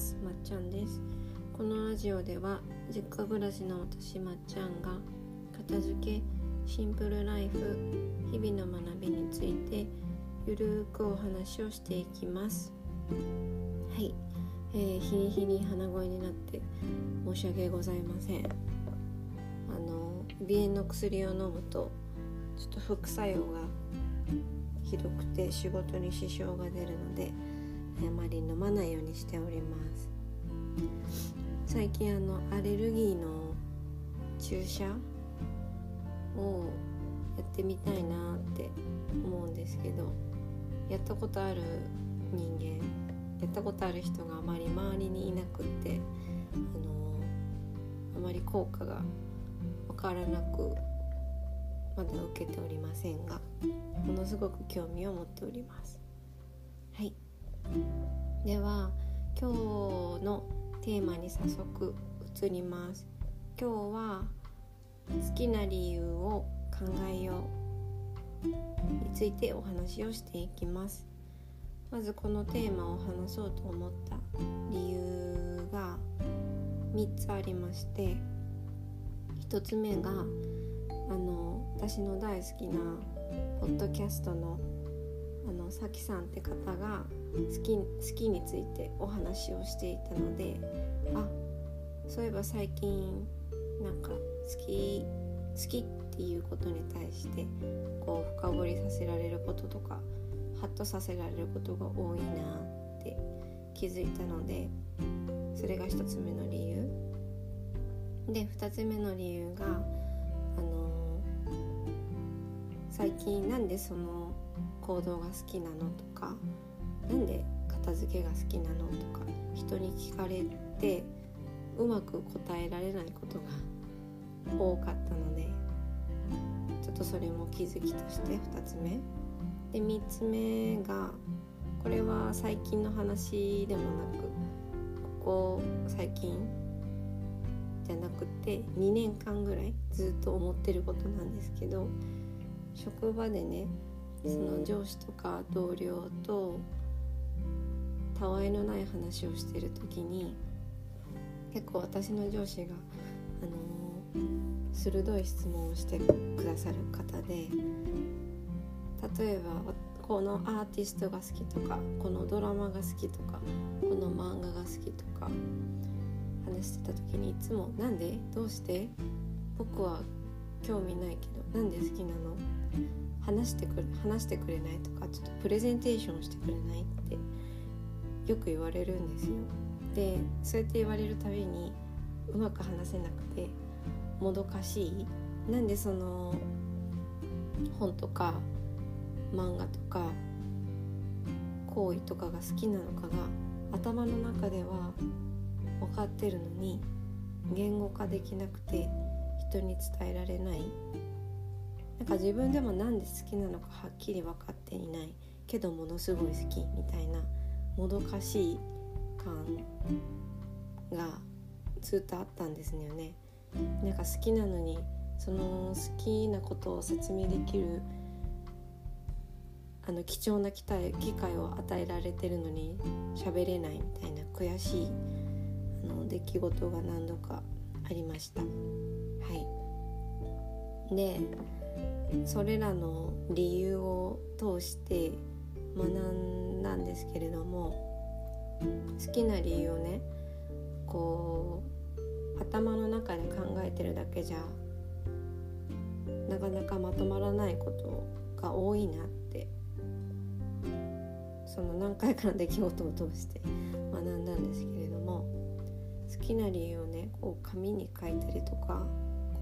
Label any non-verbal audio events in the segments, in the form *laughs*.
ます。まっちゃんです。このラジオでは実家暮らしの私まっちゃんが片付けシンプルライフ日々の学びについてゆるーくお話をしていきます。はい、えー、日に日に鼻声になって申し訳ございません。あの鼻炎の薬を飲むとちょっと副作用がひどくて仕事に支障が出るのであまり飲まないようにしております。最近あのアレルギーの注射をやってみたいなって思うんですけどやったことある人間やったことある人があまり周りにいなくってあのあまり効果が分からなくまだ受けておりませんがものすごく興味を持っております。はい。では今日のテーマに早速移ります。今日は好きな理由を考えようについてお話をしていきます。まずこのテーマを話そうと思った理由が3つありまして1つ目があの私の大好きなポッドキャストのあのさきさんって方が好き好きについてお話をしていたのであそういえば最近なんか好き好きっていうことに対してこう深掘りさせられることとかハッとさせられることが多いなって気づいたのでそれが1つ目の理由。で2つ目の理由があの最近なんでその行動が好きなのとか何で片付けが好きなの？とか人に聞かれてうまく答えられないことが多かったのでちょっとそれも気づきとして2つ目。で3つ目がこれは最近の話でもなくここ最近じゃなくて2年間ぐらいずっと思ってることなんですけど職場でねその上司とか同僚とたわいのない話をしてる時に結構私の上司が、あのー、鋭い質問をしてくださる方で例えばこのアーティストが好きとかこのドラマが好きとかこの漫画が好きとか話してた時にいつも「なんで？どうして？僕は興味ないけどなんで好きなの？話してくれ話してくれないとかちょっとプレゼンテーションしてくれないってよく言われるんですよ。でそうやって言われるたびにうまく話せなくてもどかしい。なんでその本とか漫画とか行為とかが好きなのかが頭の中では分かってるのに言語化できなくて人に伝えられない。なんか自分でも何で好きなのかはっきり分かっていない。けどものすごい好きみたいな。もどかしい感がずっとあったんですよね。なんか好きなのにその好きなことを説明できるあの貴重な機会機会を与えられてるのに喋れないみたいな悔しいあの出来事が何度かありました。はいでそれらの理由を通して学んだんですけれども好きな理由をねこう頭の中で考えてるだけじゃなかなかまとまらないことが多いなってその何回かの出来事を通して学んだんですけれども好きな理由をねこう紙に書いたりとか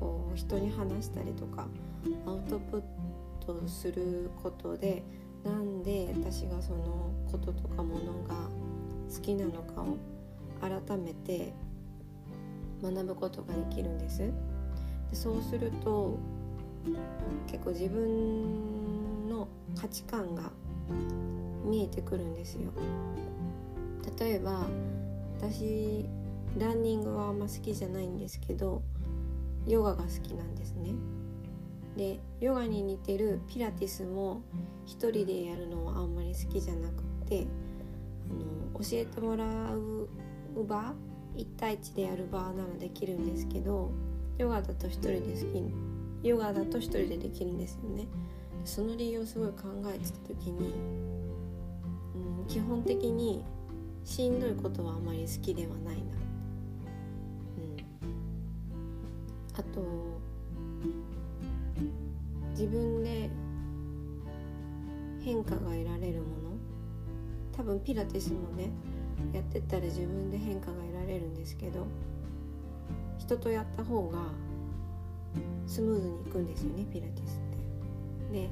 こう人に話したりとかアウトプットすることでなんで私がそのこととかものが好きなのかを改めて学ぶことができるんです。でそうすると結構自分の価値観が見えてくるんですよ。例えば私ランニングはあんま好きじゃないんですけどヨガが好きなんですね。でヨガに似てるピラティスも一人でやるのはあんまり好きじゃなくてあの教えてもらう場1対1でやる場ならできるんですけどヨガだと1人で好きヨガだと1人でできるんですよね。その理由をすごい考えてた時に、うん、基本的にしんどいことはあまり好きではないな、うん、あと自分で変化が得られるもの？多分ピラティスもねやってったら自分で変化が得られるんですけど人とやった方がスムーズにいくんですよねピラティスって。で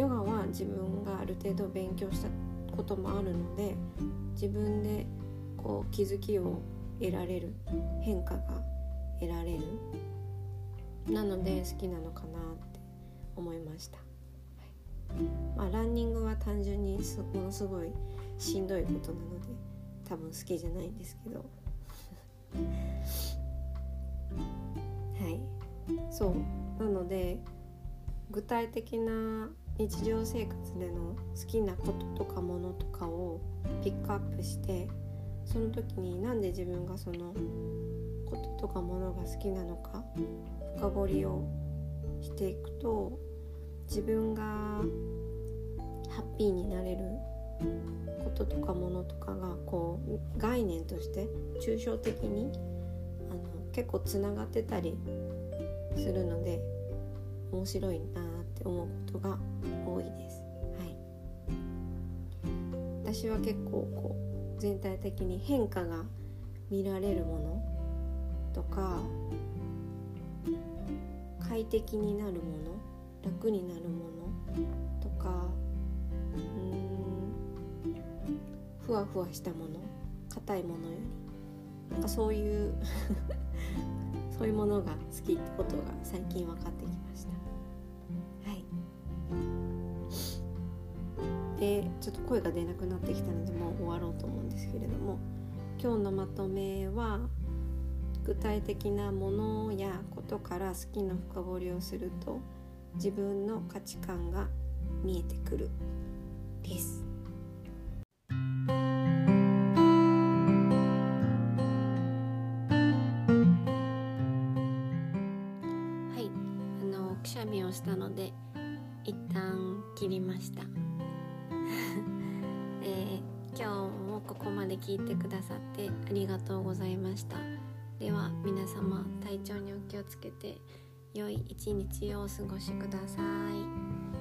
ヨガは自分がある程度勉強したこともあるので自分でこう気づきを得られる変化が得られるなので好きなのかなって思いました、はい。まあ、ランニングは単純にものすごいしんどいことなので多分好きじゃないんですけど。*laughs* はい。そう。なので具体的な日常生活での好きなこととかものとかをピックアップしてその時になんで自分がそのこととかものが好きなのか深掘りをしていくと自分がハッピーになれることとかものとかがこう概念として抽象的にあの結構つながってたりするので面白いなって思うことが多いです。はい、私は結構こう全体的に変化が見られるものとか快適になるもの楽になるものとかうんふわふわしたもの硬いものよりなんかそういう *laughs* そういうものが好きってことが最近分かってきました。はい。でちょっと声が出なくなってきたのでもう終わろうと思うんですけれども今日のまとめは具体的なものやことから好きな深掘りをすると自分の価値観が見えてくるです。はいあのくしゃみをしたので一旦切りました、*laughs* えー、今日もここまで聞いてくださってありがとうございました。では皆様体調にお気をつけて良い一日をお過ごしください。